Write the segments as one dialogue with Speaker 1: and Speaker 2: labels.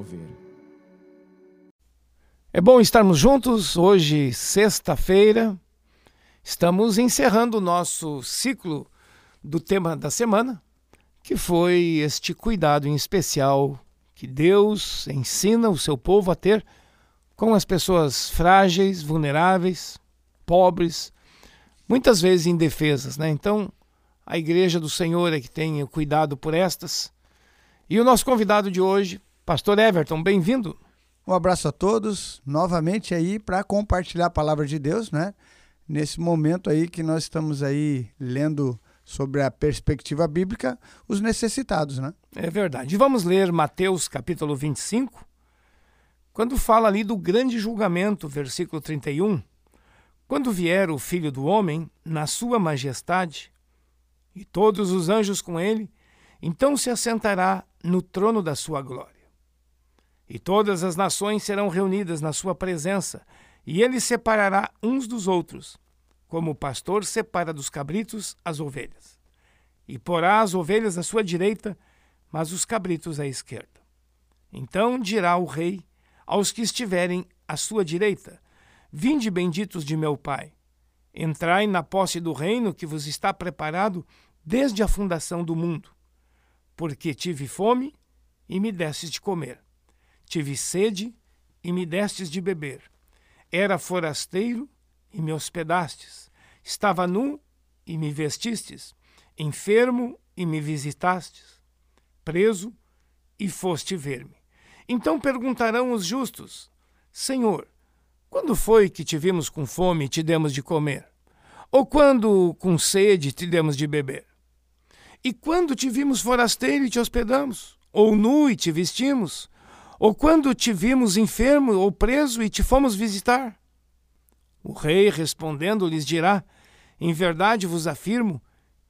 Speaker 1: Mover.
Speaker 2: É bom estarmos juntos hoje, sexta-feira. Estamos encerrando o nosso ciclo do tema da semana, que foi este cuidado em especial que Deus ensina o seu povo a ter com as pessoas frágeis, vulneráveis, pobres, muitas vezes indefesas, né? Então, a igreja do Senhor é que tem o cuidado por estas. E o nosso convidado de hoje, pastor Everton, bem-vindo.
Speaker 3: Um abraço a todos, novamente aí para compartilhar a palavra de Deus, né? Nesse momento aí que nós estamos aí lendo sobre a perspectiva bíblica, os necessitados, né?
Speaker 2: É verdade. Vamos ler Mateus capítulo 25, quando fala ali do grande julgamento, versículo 31. Quando vier o Filho do Homem, na sua majestade, e todos os anjos com ele, então se assentará no trono da sua glória. E todas as nações serão reunidas na sua presença, e ele separará uns dos outros, como o pastor separa dos cabritos as ovelhas. E porá as ovelhas à sua direita, mas os cabritos à esquerda. Então dirá o rei aos que estiverem à sua direita: Vinde benditos de meu Pai, entrai na posse do reino que vos está preparado desde a fundação do mundo. Porque tive fome e me destes de comer, tive sede e me destes de beber, era forasteiro e me hospedastes, estava nu e me vestistes, enfermo e me visitastes, preso e foste ver-me. Então perguntarão os justos: Senhor, quando foi que te vimos com fome e te demos de comer? Ou quando com sede te demos de beber? E quando te vimos forasteiro e te hospedamos? Ou nu e te vestimos? Ou quando te vimos enfermo ou preso e te fomos visitar? O rei respondendo lhes dirá: Em verdade vos afirmo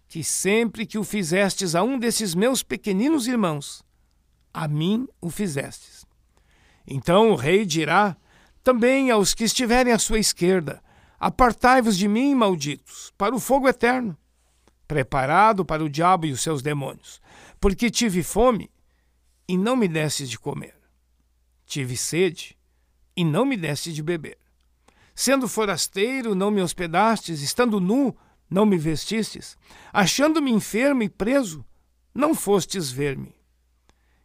Speaker 2: que sempre que o fizestes a um desses meus pequeninos irmãos, a mim o fizestes. Então o rei dirá também aos que estiverem à sua esquerda: Apartai-vos de mim, malditos, para o fogo eterno preparado para o diabo e os seus demônios. Porque tive fome e não me destes de comer. Tive sede e não me deste de beber. Sendo forasteiro, não me hospedastes, estando nu, não me vestistes, achando-me enfermo e preso, não fostes ver-me.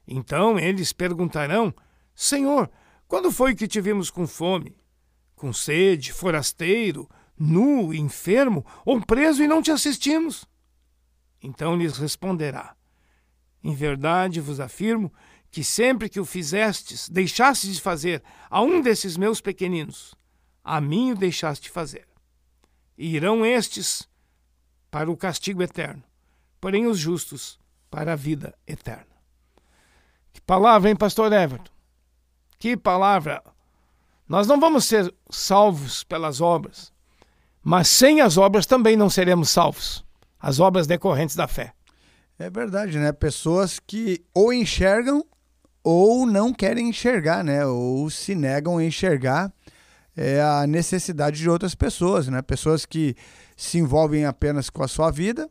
Speaker 2: Então eles perguntarão: Senhor, quando foi que te vimos com fome, com sede, forasteiro, nu, enfermo ou preso e não te assistimos? Então lhes responderá: Em verdade vos afirmo que sempre que o fizestes, deixastes de fazer a um desses meus pequeninos, a mim o deixaste fazer. E irão estes para o castigo eterno, porém os justos para a vida eterna. Que palavra, hein, pastor Everton? Que palavra! Nós não vamos ser salvos pelas obras, mas sem as obras também não seremos salvos as obras decorrentes da fé.
Speaker 3: É verdade, né? Pessoas que ou enxergam ou não querem enxergar, né? Ou se negam a enxergar é, a necessidade de outras pessoas, né? Pessoas que se envolvem apenas com a sua vida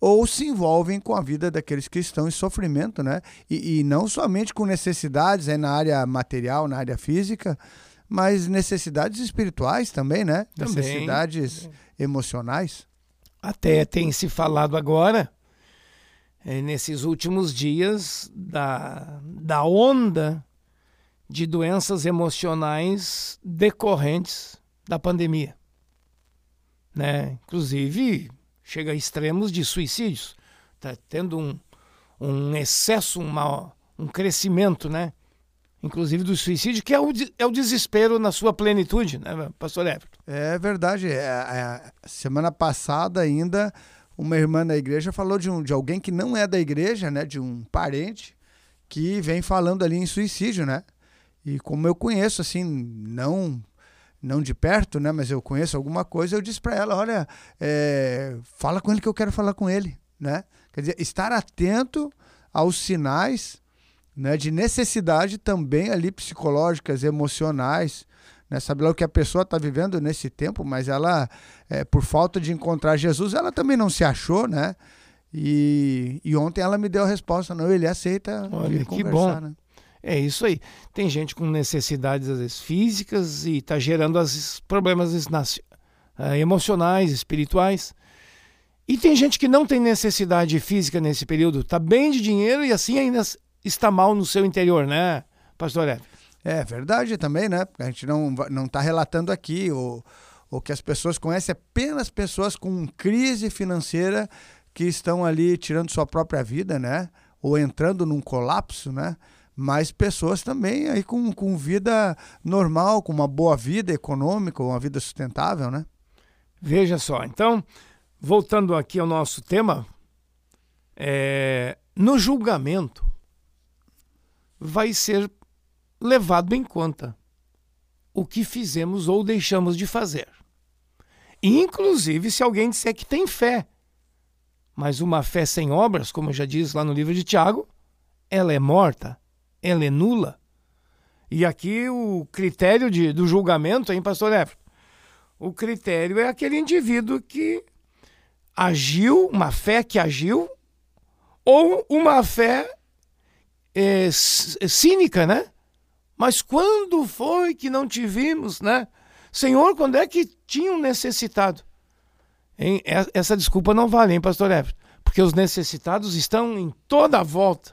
Speaker 3: ou se envolvem com a vida daqueles que estão em sofrimento, né? E, e não somente com necessidades aí na área material, na área física, mas necessidades espirituais também, né? Também. Necessidades emocionais.
Speaker 2: Até tem se falado agora, é, nesses últimos dias, da, da onda de doenças emocionais decorrentes da pandemia. Né? Inclusive, chega a extremos de suicídios. Está tendo um, um excesso, uma, um crescimento, né? inclusive do suicídio, que é o, é o desespero na sua plenitude, né, pastor Everton?
Speaker 3: É verdade. É, é, semana passada ainda, uma irmã da igreja falou de, um, de alguém que não é da igreja, né, de um parente, que vem falando ali em suicídio, né? E como eu conheço, assim, não não de perto, né, mas eu conheço alguma coisa, eu disse para ela, olha, é, fala com ele que eu quero falar com ele, né? Quer dizer, estar atento aos sinais né, de necessidade também ali psicológicas, emocionais, né, sabe lá o que a pessoa está vivendo nesse tempo, mas ela, é, por falta de encontrar Jesus, ela também não se achou, né? E, e ontem ela me deu a resposta, não, ele aceita
Speaker 2: Olha, que bom. Né? É isso aí. Tem gente com necessidades às vezes, físicas e está gerando as problemas uh, emocionais, espirituais. E tem gente que não tem necessidade física nesse período, está bem de dinheiro e assim ainda está mal no seu interior, né, pastor Ed?
Speaker 3: É verdade também, né? A gente não não está relatando aqui o, o que as pessoas conhecem apenas pessoas com crise financeira que estão ali tirando sua própria vida, né? Ou entrando num colapso, né? Mas pessoas também aí com, com vida normal, com uma boa vida econômica, uma vida sustentável, né?
Speaker 2: Veja só, então, voltando aqui ao nosso tema, é, no julgamento vai ser levado em conta o que fizemos ou deixamos de fazer. Inclusive se alguém disser que tem fé, mas uma fé sem obras, como já diz lá no livro de Tiago, ela é morta, ela é nula. E aqui o critério de, do julgamento, hein, pastor Everton? O critério é aquele indivíduo que agiu, uma fé que agiu, ou uma fé é, cínica, né? Mas quando foi que não te vimos, né? Senhor, quando é que tinham necessitado? Hein? Essa desculpa não vale, hein, pastor Everton? Porque os necessitados estão em toda a volta.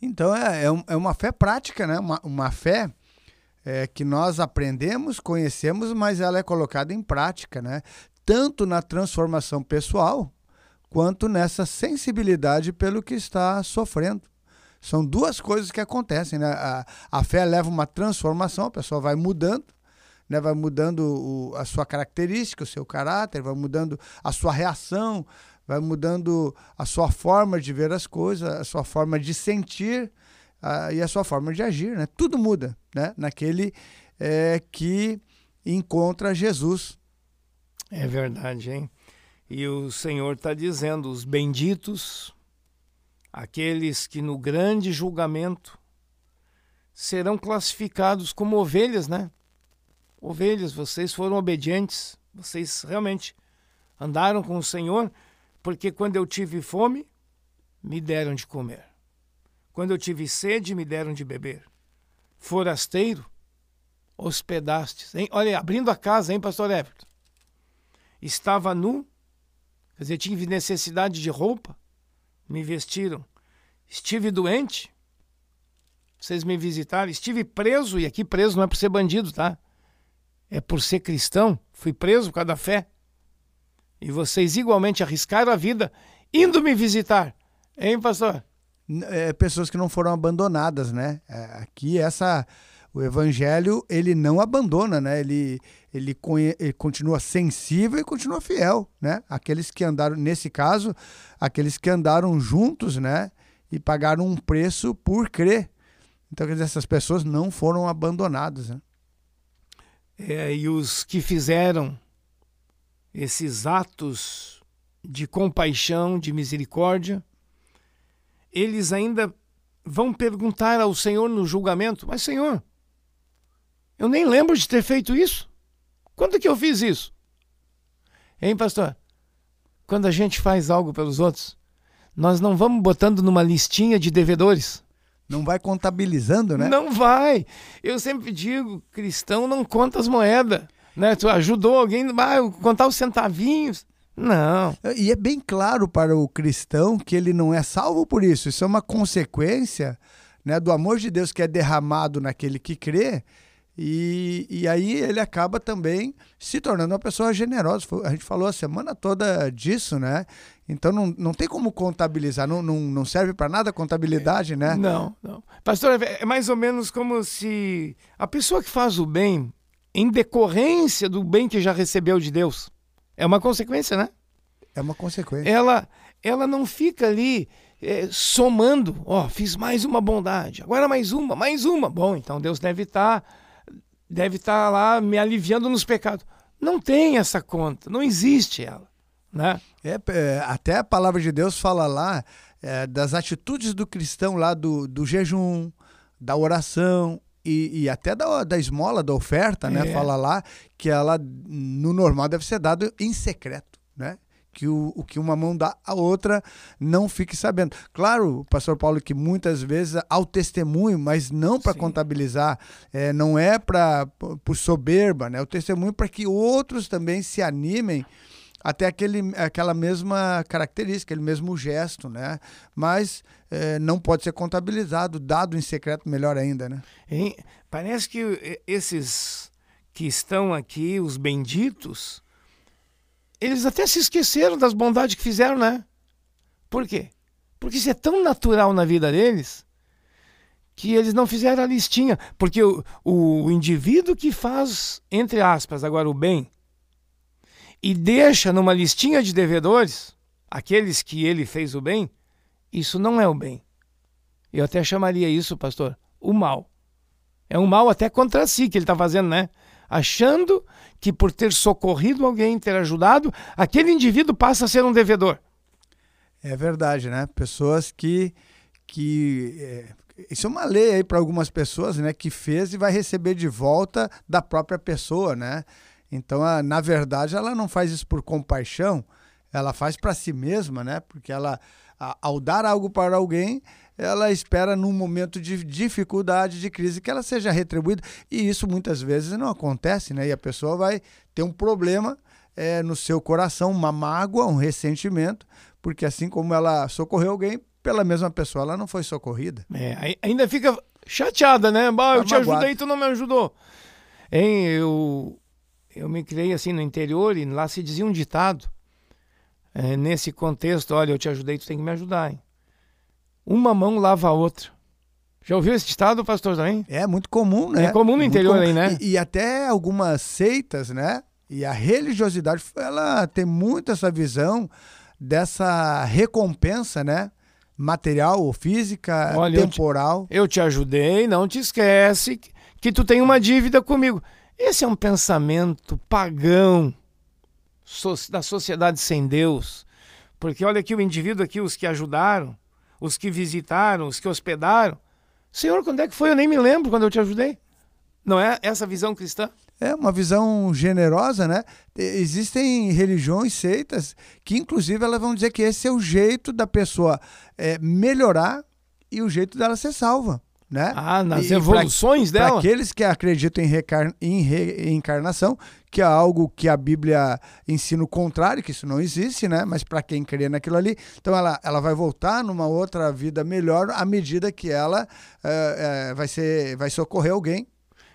Speaker 3: Então é, é, é uma fé prática, né? Uma, uma fé é, que nós aprendemos, conhecemos, mas ela é colocada em prática, né? Tanto na transformação pessoal, quanto nessa sensibilidade pelo que está sofrendo. São duas coisas que acontecem, né? A, a fé leva uma transformação, a pessoa vai mudando, né, vai mudando o, a sua característica, o seu caráter, vai mudando a sua reação, vai mudando a sua forma de ver as coisas, a sua forma de sentir a, e a sua forma de agir. Né? Tudo muda né? naquele é, que encontra Jesus.
Speaker 2: É verdade, hein? E o Senhor está dizendo: os benditos, aqueles que no grande julgamento serão classificados como ovelhas, né? ovelhas, vocês foram obedientes, vocês realmente andaram com o Senhor, porque quando eu tive fome, me deram de comer. Quando eu tive sede, me deram de beber. Forasteiro, hospedastes. Hein? Olha, abrindo a casa, hein, pastor Everton? Estava nu, quer dizer, tive necessidade de roupa, me vestiram. Estive doente, vocês me visitaram. Estive preso, e aqui preso não é por ser bandido, tá? é por ser cristão, fui preso por causa da fé. E vocês igualmente arriscaram a vida indo me visitar. Hein, pastor?
Speaker 3: É, pessoas que não foram abandonadas, né? É, aqui essa o evangelho ele não abandona, né? Ele, ele, ele, continua sensível e continua fiel, né? Aqueles que andaram nesse caso, aqueles que andaram juntos, né? E pagaram um preço por crer. Então, quer dizer, essas pessoas não foram abandonadas, né?
Speaker 2: é, e os que fizeram esses atos de compaixão, de misericórdia, eles ainda vão perguntar ao Senhor no julgamento: Mas, Senhor, eu nem lembro de ter feito isso. Quando que eu fiz isso? Hein, pastor? Quando a gente faz algo pelos outros, nós não vamos botando numa listinha de devedores.
Speaker 3: Não vai contabilizando, né?
Speaker 2: Não vai. Eu sempre digo, cristão não conta as moedas. Né? Tu ajudou alguém, vai contar os centavinhos. Não.
Speaker 3: E é bem claro para o cristão que ele não é salvo por isso. Isso é uma consequência né, do amor de Deus que é derramado naquele que crê. E, e aí ele acaba também se tornando uma pessoa generosa. A gente falou a semana toda disso, né? Então não, não tem como contabilizar, não, não, não serve para nada a contabilidade, né?
Speaker 2: Não, não. Pastor, é mais ou menos como se a pessoa que faz o bem, em decorrência do bem que já recebeu de Deus, é uma consequência, né?
Speaker 3: É uma consequência.
Speaker 2: Ela, ela não fica ali é, somando, ó, oh, fiz mais uma bondade, agora mais uma, mais uma. Bom, então Deus deve estar tá, deve estar tá lá me aliviando nos pecados. Não tem essa conta, não existe ela. Né?
Speaker 3: É, é, até a palavra de Deus fala lá é, das atitudes do cristão lá do, do jejum, da oração e, e até da, da esmola, da oferta, né? É. Fala lá que ela no normal deve ser dado em secreto, né? Que o, o que uma mão dá, a outra não fique sabendo. Claro, pastor Paulo, que muitas vezes ao testemunho, mas não para contabilizar, é, não é para por soberba, né? O testemunho para que outros também se animem até aquele, aquela mesma característica, aquele mesmo gesto, né? Mas é, não pode ser contabilizado, dado em secreto, melhor ainda, né?
Speaker 2: Hein? Parece que esses que estão aqui, os benditos, eles até se esqueceram das bondades que fizeram, né? Por quê? Porque isso é tão natural na vida deles que eles não fizeram a listinha. Porque o, o indivíduo que faz, entre aspas, agora o bem, e deixa numa listinha de devedores aqueles que ele fez o bem, isso não é o bem. Eu até chamaria isso, pastor, o mal. É um mal até contra si que ele está fazendo, né? Achando que por ter socorrido alguém, ter ajudado, aquele indivíduo passa a ser um devedor.
Speaker 3: É verdade, né? Pessoas que. que é, isso é uma lei aí para algumas pessoas, né? Que fez e vai receber de volta da própria pessoa, né? Então, a, na verdade, ela não faz isso por compaixão, ela faz para si mesma, né? Porque ela, a, ao dar algo para alguém, ela espera num momento de dificuldade, de crise, que ela seja retribuída. E isso muitas vezes não acontece, né? E a pessoa vai ter um problema é, no seu coração, uma mágoa, um ressentimento, porque assim como ela socorreu alguém, pela mesma pessoa ela não foi socorrida.
Speaker 2: É, ainda fica chateada, né? Bah, eu tá te magoado. ajudei e tu não me ajudou. Hein, eu eu me criei assim no interior e lá se dizia um ditado. É, nesse contexto, olha, eu te ajudei, tu tem que me ajudar. Hein? Uma mão lava a outra. Já ouviu esse ditado, pastor, também?
Speaker 3: É muito comum, né?
Speaker 2: É comum no interior comum. aí, né?
Speaker 3: E, e, até algumas seitas, né? E a religiosidade, ela tem muito essa visão dessa recompensa, né? Material ou física, Olha, temporal.
Speaker 2: Eu te, eu te ajudei, não te esquece que tu tem uma dívida comigo. Esse é um pensamento pagão da sociedade sem Deus. Porque olha aqui o indivíduo aqui, os que ajudaram, os que visitaram, os que hospedaram. Senhor, quando é que foi? Eu nem me lembro quando eu te ajudei. Não é essa visão cristã?
Speaker 3: É uma visão generosa, né? Existem religiões, seitas, que inclusive elas vão dizer que esse é o jeito da pessoa é, melhorar e o jeito dela ser salva né?
Speaker 2: Ah, nas e, evoluções pra, dela?
Speaker 3: Para aqueles que acreditam em, recar, em reencarnação, que é algo que a Bíblia ensina o contrário, que isso não existe, né? Mas para quem crê naquilo ali, então ela, ela vai voltar numa outra vida melhor à medida que ela é, é, vai, ser, vai socorrer alguém.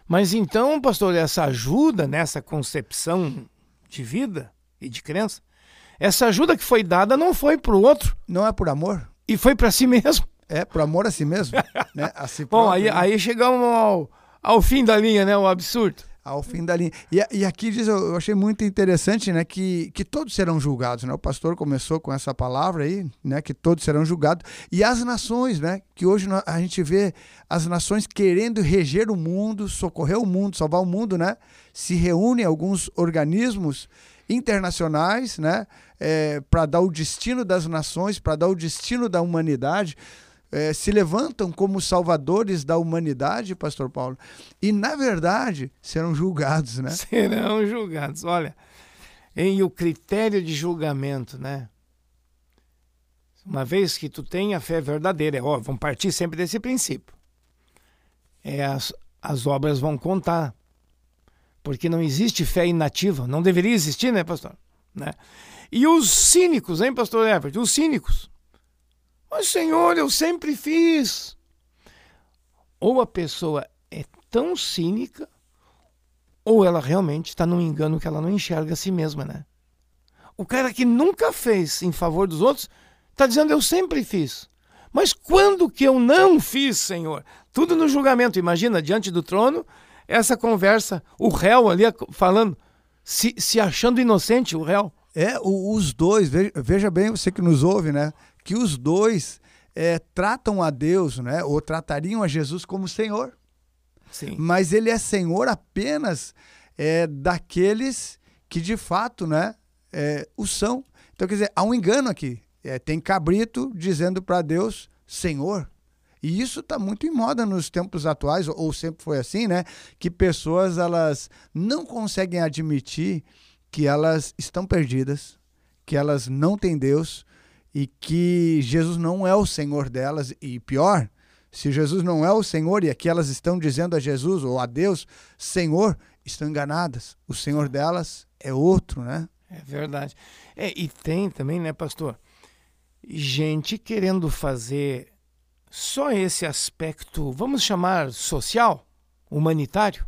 Speaker 2: Mas então, pastor, essa ajuda nessa concepção de vida e de crença, essa ajuda que foi dada não foi para o outro.
Speaker 3: Não é por amor.
Speaker 2: E foi para si mesmo.
Speaker 3: É, por amor a si mesmo. né?
Speaker 2: a si Bom, aí, né? aí chegamos ao, ao fim da linha, né? O absurdo.
Speaker 3: Ao fim da linha. E, e aqui diz, eu achei muito interessante, né? Que, que todos serão julgados, né? O pastor começou com essa palavra aí, né? Que todos serão julgados. E as nações, né? Que hoje a gente vê as nações querendo reger o mundo, socorrer o mundo, salvar o mundo, né? Se reúnem alguns organismos internacionais, né? É, para dar o destino das nações, para dar o destino da humanidade é, se levantam como salvadores da humanidade, Pastor Paulo, e na verdade serão julgados, né?
Speaker 2: Serão julgados. Olha, em o critério de julgamento, né? Uma vez que tu tem a fé verdadeira, é ó, vamos partir sempre desse princípio. É, as, as obras vão contar. Porque não existe fé inativa. Não deveria existir, né, pastor? Né? E os cínicos, hein, pastor Everett? Os cínicos mas, Senhor, eu sempre fiz. Ou a pessoa é tão cínica, ou ela realmente está num engano que ela não enxerga a si mesma, né? O cara que nunca fez em favor dos outros está dizendo eu sempre fiz. Mas quando que eu não fiz, Senhor? Tudo no julgamento. Imagina, diante do trono, essa conversa, o réu ali falando, se, se achando inocente, o réu.
Speaker 3: É, os dois, veja, veja bem, você que nos ouve, né? Que os dois é, tratam a Deus, né, ou tratariam a Jesus como Senhor.
Speaker 2: Sim.
Speaker 3: Mas ele é Senhor apenas é, daqueles que de fato né, é, o são. Então, quer dizer, há um engano aqui. É, tem cabrito dizendo para Deus Senhor. E isso está muito em moda nos tempos atuais, ou sempre foi assim, né? Que pessoas elas não conseguem admitir que elas estão perdidas, que elas não têm Deus e que Jesus não é o Senhor delas. E pior, se Jesus não é o Senhor e aqui elas estão dizendo a Jesus ou a Deus, Senhor, estão enganadas. O Senhor delas é outro, né?
Speaker 2: É verdade. É, e tem também, né, pastor? Gente querendo fazer só esse aspecto, vamos chamar social, humanitário,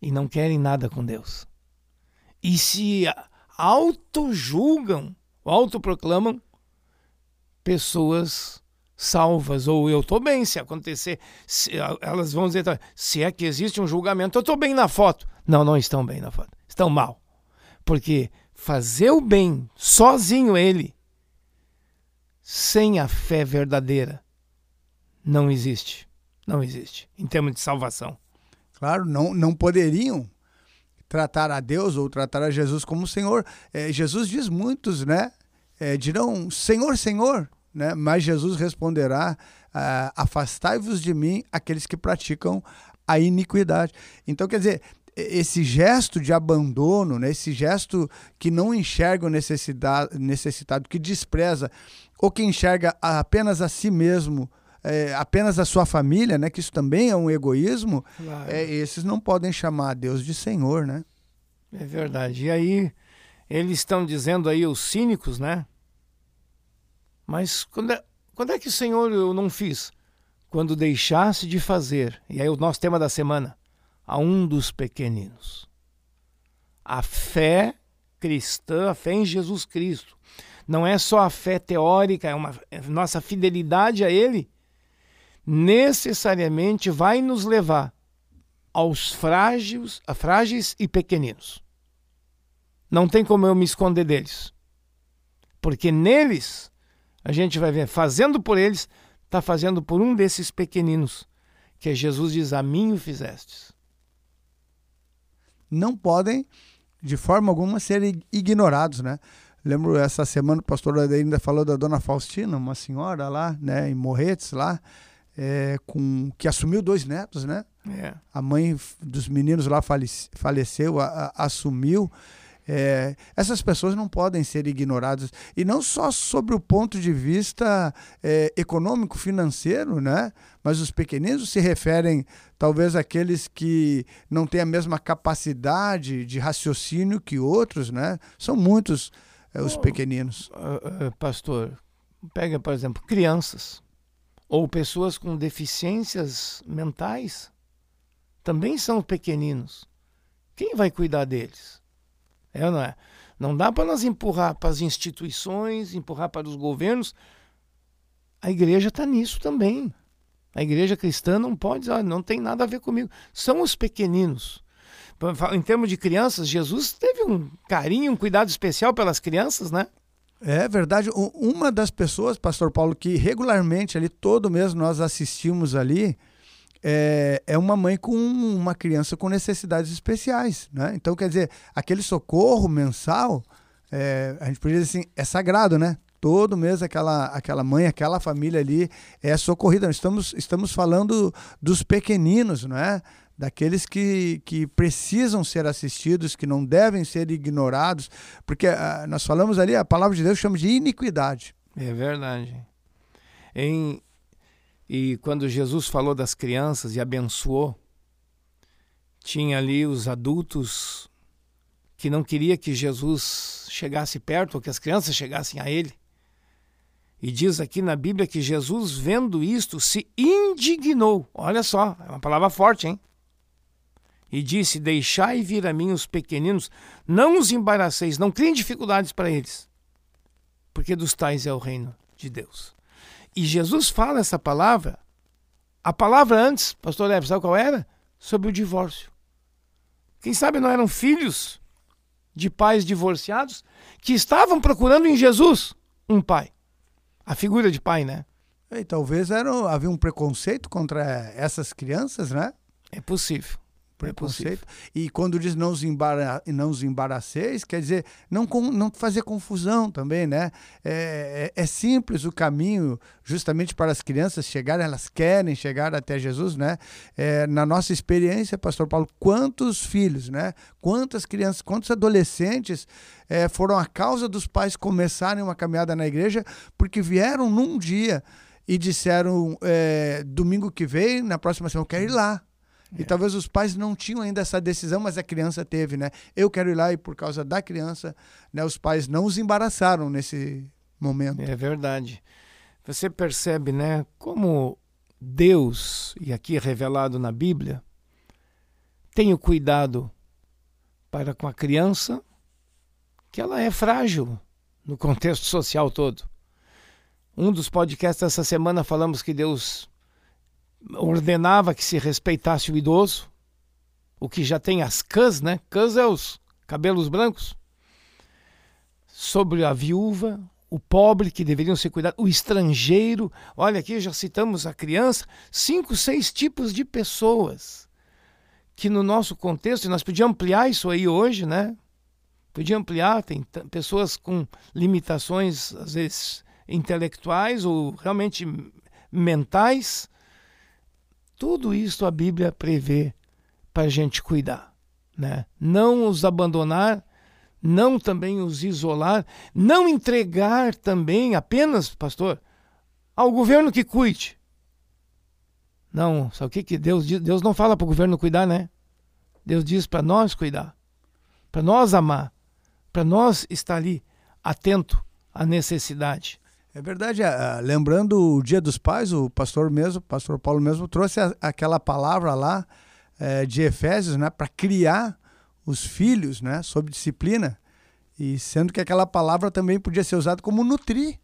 Speaker 2: e não querem nada com Deus. E se auto-julgam, autoproclamam pessoas salvas, ou eu estou bem, se acontecer, se, elas vão dizer, se é que existe um julgamento, eu estou bem na foto. Não, não estão bem na foto, estão mal. Porque fazer o bem sozinho ele, sem a fé verdadeira, não existe. Não existe, em termos de salvação.
Speaker 3: Claro, não, não poderiam tratar a Deus ou tratar a Jesus como Senhor. É, Jesus diz muitos, né? É, dirão Senhor, Senhor, né? Mas Jesus responderá: ah, Afastai-vos de mim aqueles que praticam a iniquidade. Então, quer dizer, esse gesto de abandono, né? esse gesto que não enxerga o necessitado, que despreza, ou que enxerga apenas a si mesmo, é, apenas a sua família, né? que isso também é um egoísmo, claro. é, esses não podem chamar a Deus de Senhor. Né?
Speaker 2: É verdade. E aí, eles estão dizendo aí, os cínicos, né? Mas quando é, quando é que o Senhor eu não fiz? Quando deixasse de fazer, e aí o nosso tema da semana, a um dos pequeninos. A fé cristã, a fé em Jesus Cristo, não é só a fé teórica, é uma é nossa fidelidade a Ele necessariamente vai nos levar aos frágeis, a frágeis e pequeninos. Não tem como eu me esconder deles. Porque neles a gente vai ver, fazendo por eles, está fazendo por um desses pequeninos, que Jesus diz: A mim o fizestes.
Speaker 3: Não podem, de forma alguma, ser ignorados, né? Lembro essa semana o pastor ainda falou da dona Faustina, uma senhora lá, né, em Morretes, lá, é, com, que assumiu dois netos, né?
Speaker 2: É.
Speaker 3: A mãe dos meninos lá faleceu, a, a, assumiu. É, essas pessoas não podem ser ignoradas. E não só sobre o ponto de vista é, econômico, financeiro, né? mas os pequeninos se referem talvez àqueles que não têm a mesma capacidade de raciocínio que outros. Né? São muitos é, os pequeninos.
Speaker 2: Uh, uh, pastor, pega, por exemplo, crianças ou pessoas com deficiências mentais. Também são pequeninos. Quem vai cuidar deles? É, não é? Não dá para nós empurrar para as instituições, empurrar para os governos. A igreja está nisso também. A igreja cristã não pode dizer, não tem nada a ver comigo. São os pequeninos. Em termos de crianças, Jesus teve um carinho, um cuidado especial pelas crianças, né?
Speaker 3: É verdade. Uma das pessoas, Pastor Paulo, que regularmente ali, todo mês nós assistimos ali, é, é uma mãe com uma criança com necessidades especiais. Né? Então, quer dizer, aquele socorro mensal, é, a gente podia dizer assim, é sagrado, né? Todo mês aquela, aquela mãe, aquela família ali é socorrida. Estamos, estamos falando dos pequeninos, não é? daqueles que, que precisam ser assistidos, que não devem ser ignorados, porque uh, nós falamos ali, a palavra de Deus chama de iniquidade.
Speaker 2: É verdade. Em e quando Jesus falou das crianças e abençoou, tinha ali os adultos que não queria que Jesus chegasse perto ou que as crianças chegassem a ele. E diz aqui na Bíblia que Jesus, vendo isto, se indignou. Olha só, é uma palavra forte, hein? E disse: Deixai vir a mim os pequeninos, não os embaraceis, não criem dificuldades para eles, porque dos tais é o reino de Deus. E Jesus fala essa palavra. A palavra antes, pastor Leve, sabe qual era? Sobre o divórcio. Quem sabe não eram filhos de pais divorciados que estavam procurando em Jesus um pai. A figura de pai, né?
Speaker 3: E talvez era, havia um preconceito contra essas crianças, né?
Speaker 2: É possível.
Speaker 3: Preconceito. É e quando diz não os, embara não os embaraceis, quer dizer, não, com, não fazer confusão também, né? É, é, é, simples o caminho justamente para as crianças chegarem, elas querem chegar até Jesus, né? É, na nossa experiência, pastor Paulo, quantos filhos, né? Quantas crianças, quantos adolescentes é, foram a causa dos pais começarem uma caminhada na igreja porque vieram num dia e disseram é, domingo que vem, na próxima semana, eu quero ir lá. É. E talvez os pais não tinham ainda essa decisão, mas a criança teve, né? Eu quero ir lá e por causa da criança, né, os pais não os embaraçaram nesse momento.
Speaker 2: É verdade. Você percebe, né, como Deus, e aqui revelado na Bíblia, tem o cuidado para com a criança, que ela é frágil no contexto social todo. Um dos podcasts dessa semana falamos que Deus ordenava que se respeitasse o idoso, o que já tem as cãs, né? Cãs é os cabelos brancos. Sobre a viúva, o pobre que deveriam ser cuidados, o estrangeiro. Olha aqui, já citamos a criança, cinco, seis tipos de pessoas que no nosso contexto, e nós podíamos ampliar isso aí hoje, né? Podia ampliar, tem pessoas com limitações, às vezes, intelectuais ou realmente mentais. Tudo isso a Bíblia prevê para a gente cuidar. Né? Não os abandonar, não também os isolar, não entregar também apenas, pastor, ao governo que cuide. Não, sabe o que, que Deus diz? Deus não fala para o governo cuidar, né? Deus diz para nós cuidar, para nós amar, para nós estar ali atento à necessidade.
Speaker 3: É verdade. Lembrando o Dia dos Pais, o pastor mesmo, o pastor Paulo mesmo, trouxe a, aquela palavra lá é, de Efésios, né, para criar os filhos, né, sob disciplina. E sendo que aquela palavra também podia ser usada como nutrir.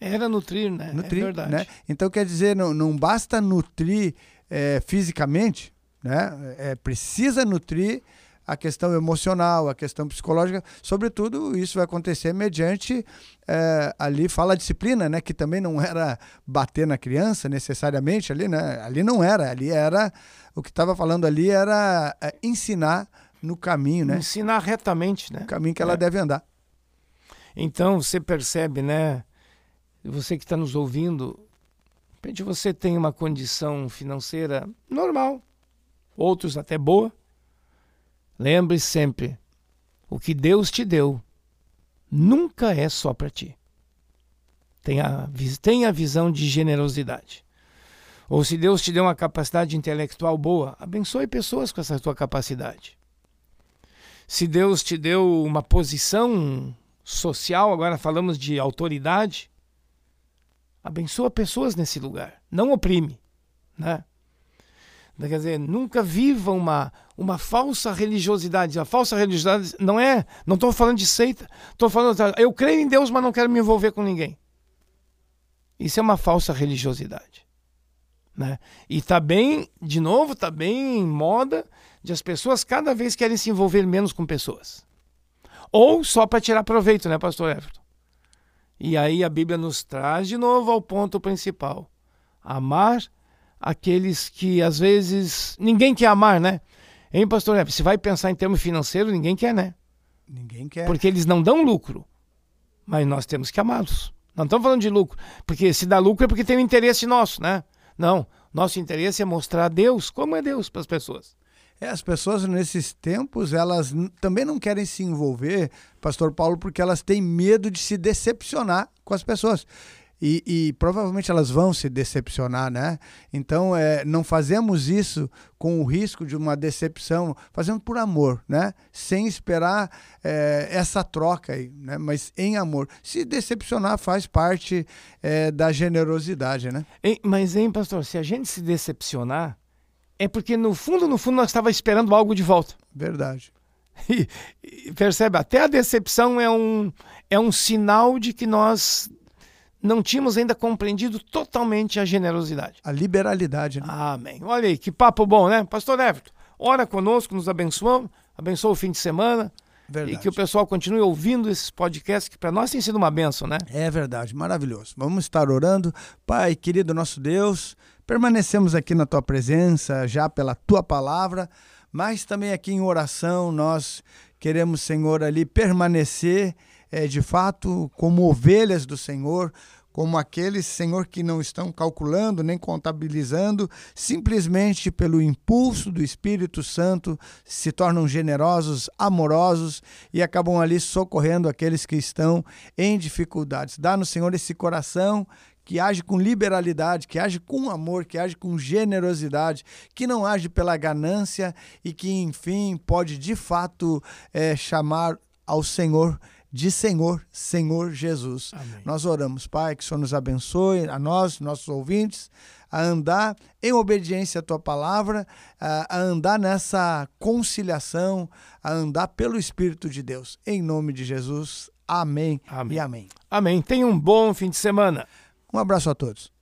Speaker 2: Era nutrir, né? Nutrir, é verdade. Né?
Speaker 3: Então quer dizer, não, não basta nutrir é, fisicamente, né? É, precisa nutrir a questão emocional, a questão psicológica, sobretudo isso vai acontecer mediante é, ali fala disciplina, né, que também não era bater na criança necessariamente ali, né, ali não era, ali era o que estava falando ali era é, ensinar no caminho, né,
Speaker 2: ensinar retamente, né,
Speaker 3: o caminho que ela é. deve andar.
Speaker 2: Então você percebe, né, você que está nos ouvindo, de repente você tem uma condição financeira normal, outros até boa Lembre sempre: o que Deus te deu nunca é só para ti. Tenha, tenha visão de generosidade. Ou se Deus te deu uma capacidade intelectual boa, abençoe pessoas com essa tua capacidade. Se Deus te deu uma posição social, agora falamos de autoridade, abençoa pessoas nesse lugar, não oprime, né? Quer dizer, nunca viva uma, uma falsa religiosidade. A falsa religiosidade não é. Não estou falando de seita. Estou falando. Eu creio em Deus, mas não quero me envolver com ninguém. Isso é uma falsa religiosidade. Né? E está bem, de novo, está bem em moda de as pessoas cada vez querem se envolver menos com pessoas. Ou só para tirar proveito, né, pastor Everton? E aí a Bíblia nos traz de novo ao ponto principal: amar aqueles que às vezes ninguém quer amar, né? Hein, pastor? Se vai pensar em termos financeiros, ninguém quer, né?
Speaker 3: Ninguém quer.
Speaker 2: Porque eles não dão lucro. Mas nós temos que amá-los. Não estamos falando de lucro. Porque se dá lucro é porque tem um interesse nosso, né? Não. Nosso interesse é mostrar Deus como é Deus para as pessoas.
Speaker 3: É, as pessoas nesses tempos, elas também não querem se envolver, pastor Paulo, porque elas têm medo de se decepcionar com as pessoas. E, e, provavelmente elas vão se decepcionar, né? Então, é, não fazemos isso com o risco de uma decepção, fazendo por amor, né? Sem esperar é, essa troca aí, né? Mas em amor. Se decepcionar faz parte é, da generosidade, né?
Speaker 2: Ei, mas, hein, pastor, se a gente se decepcionar, é porque no fundo, no fundo, nós estávamos esperando algo de volta.
Speaker 3: Verdade.
Speaker 2: E, e, percebe, até a decepção é um, é um sinal de que nós não tínhamos ainda compreendido totalmente a generosidade.
Speaker 3: A liberalidade. Né?
Speaker 2: Amém. Olha aí, que papo bom, né? Pastor Everton, ora conosco, nos abençoamos, abençoa o fim de semana. Verdade. E que o pessoal continue ouvindo esses podcasts, que para nós tem sido uma benção, né?
Speaker 3: É verdade, maravilhoso. Vamos estar orando. Pai, querido nosso Deus, permanecemos aqui na tua presença, já pela tua palavra mas também aqui em oração nós queremos, Senhor, ali permanecer é, de fato como ovelhas do Senhor, como aqueles, Senhor, que não estão calculando nem contabilizando, simplesmente pelo impulso do Espírito Santo se tornam generosos, amorosos e acabam ali socorrendo aqueles que estão em dificuldades. Dá no Senhor esse coração que age com liberalidade, que age com amor, que age com generosidade, que não age pela ganância e que, enfim, pode de fato é, chamar ao Senhor de Senhor, Senhor Jesus. Amém. Nós oramos, Pai, que o Senhor nos abençoe, a nós, nossos ouvintes, a andar em obediência à tua palavra, a andar nessa conciliação, a andar pelo Espírito de Deus. Em nome de Jesus. Amém, amém. e amém.
Speaker 2: Amém. Tenha um bom fim de semana.
Speaker 3: Um abraço a todos.